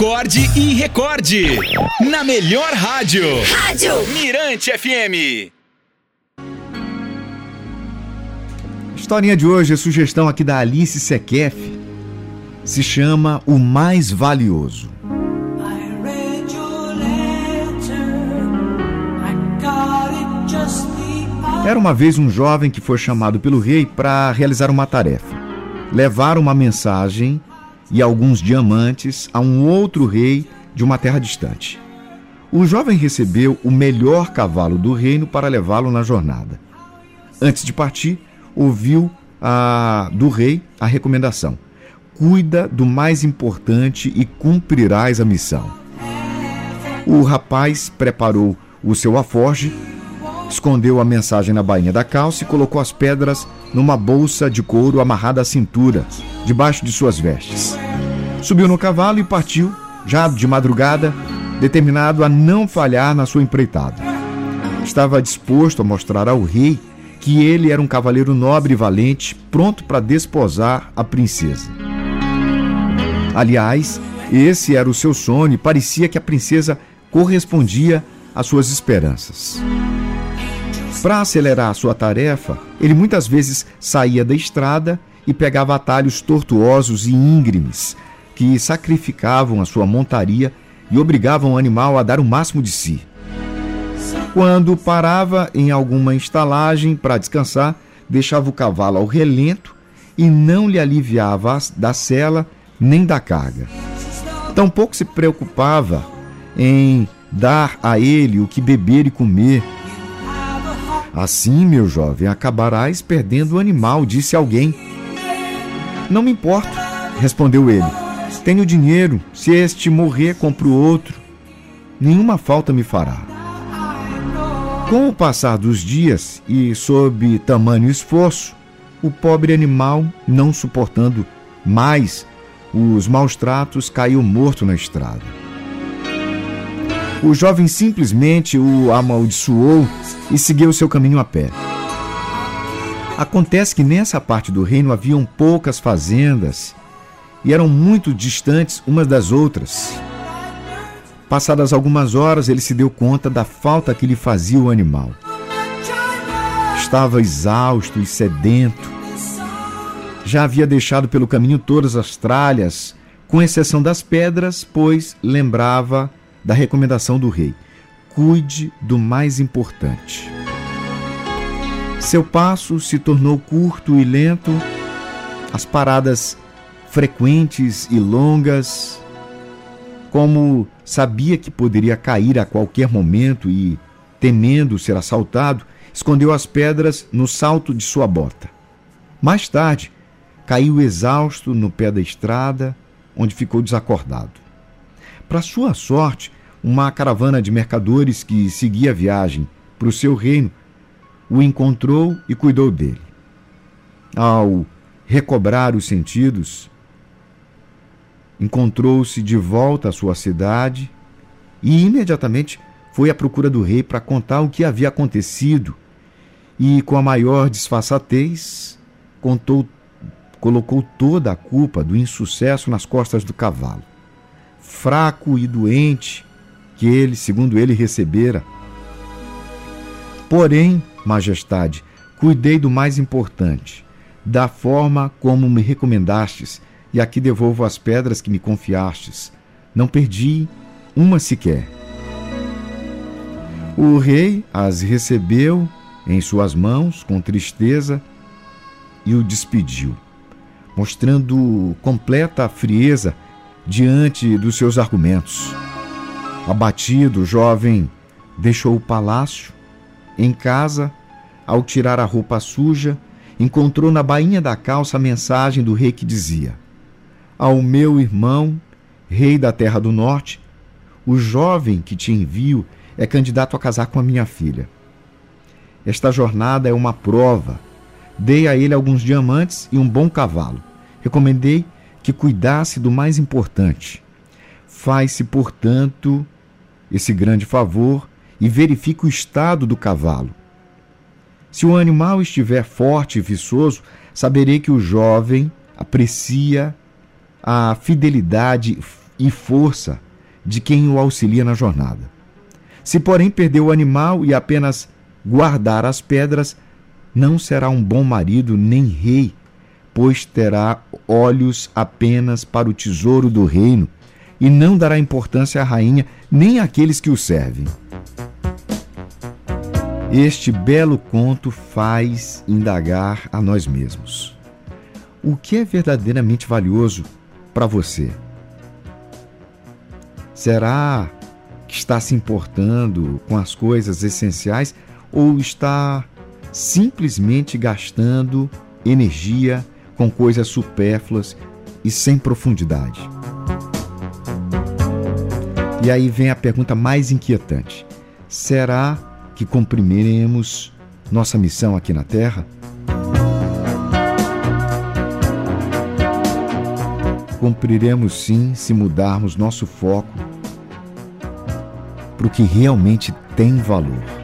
Acorde e recorde. Na melhor rádio. Rádio Mirante FM. Historinha de hoje é sugestão aqui da Alice Sequef. Se chama O Mais Valioso. Era uma vez um jovem que foi chamado pelo rei para realizar uma tarefa: levar uma mensagem e alguns diamantes a um outro rei de uma terra distante. O jovem recebeu o melhor cavalo do reino para levá-lo na jornada. Antes de partir, ouviu a, do rei a recomendação: cuida do mais importante e cumprirás a missão. O rapaz preparou o seu aforge, escondeu a mensagem na bainha da calça e colocou as pedras numa bolsa de couro amarrada à cintura, debaixo de suas vestes. Subiu no cavalo e partiu, já de madrugada, determinado a não falhar na sua empreitada. Estava disposto a mostrar ao rei que ele era um cavaleiro nobre e valente, pronto para desposar a princesa. Aliás, esse era o seu sonho e parecia que a princesa correspondia às suas esperanças. Para acelerar a sua tarefa, ele muitas vezes saía da estrada e pegava atalhos tortuosos e íngremes que sacrificavam a sua montaria e obrigavam o animal a dar o máximo de si. Quando parava em alguma estalagem para descansar, deixava o cavalo ao relento e não lhe aliviava da sela nem da carga. Tampouco se preocupava em dar a ele o que beber e comer. Assim, meu jovem, acabarás perdendo o animal, disse alguém. Não me importo, respondeu ele. Tenho dinheiro, se este morrer, compro outro. Nenhuma falta me fará. Com o passar dos dias e sob tamanho esforço, o pobre animal, não suportando mais os maus tratos, caiu morto na estrada. O jovem simplesmente o amaldiçoou e seguiu seu caminho a pé. Acontece que nessa parte do reino haviam poucas fazendas e eram muito distantes umas das outras. Passadas algumas horas, ele se deu conta da falta que lhe fazia o animal. Estava exausto e sedento. Já havia deixado pelo caminho todas as tralhas, com exceção das pedras, pois lembrava da recomendação do rei: cuide do mais importante. Seu passo se tornou curto e lento, as paradas frequentes e longas como sabia que poderia cair a qualquer momento e, temendo ser assaltado, escondeu as pedras no salto de sua bota. Mais tarde, caiu exausto no pé da estrada, onde ficou desacordado. Para sua sorte, uma caravana de mercadores que seguia a viagem para o seu reino o encontrou e cuidou dele. Ao recobrar os sentidos, encontrou-se de volta à sua cidade e imediatamente foi à procura do rei para contar o que havia acontecido. E com a maior disfarçatez, contou, colocou toda a culpa do insucesso nas costas do cavalo. Fraco e doente, que ele, segundo ele, recebera. Porém, majestade, cuidei do mais importante, da forma como me recomendastes e aqui devolvo as pedras que me confiastes. Não perdi uma sequer. O rei as recebeu em suas mãos com tristeza e o despediu, mostrando completa frieza diante dos seus argumentos. Abatido, o jovem deixou o palácio. Em casa, ao tirar a roupa suja, encontrou na bainha da calça a mensagem do rei que dizia: ao meu irmão, rei da terra do norte, o jovem que te envio é candidato a casar com a minha filha. Esta jornada é uma prova. Dei a ele alguns diamantes e um bom cavalo. Recomendei que cuidasse do mais importante. Faz-se, portanto, esse grande favor e verifique o estado do cavalo. Se o animal estiver forte e viçoso, saberei que o jovem aprecia a fidelidade e força de quem o auxilia na jornada. Se, porém, perder o animal e apenas guardar as pedras, não será um bom marido nem rei, pois terá olhos apenas para o tesouro do reino e não dará importância à rainha nem àqueles que o servem. Este belo conto faz indagar a nós mesmos. O que é verdadeiramente valioso para você? Será que está se importando com as coisas essenciais ou está simplesmente gastando energia com coisas supérfluas e sem profundidade? E aí vem a pergunta mais inquietante: será que cumpriremos nossa missão aqui na Terra? Cumpriremos sim se mudarmos nosso foco para o que realmente tem valor.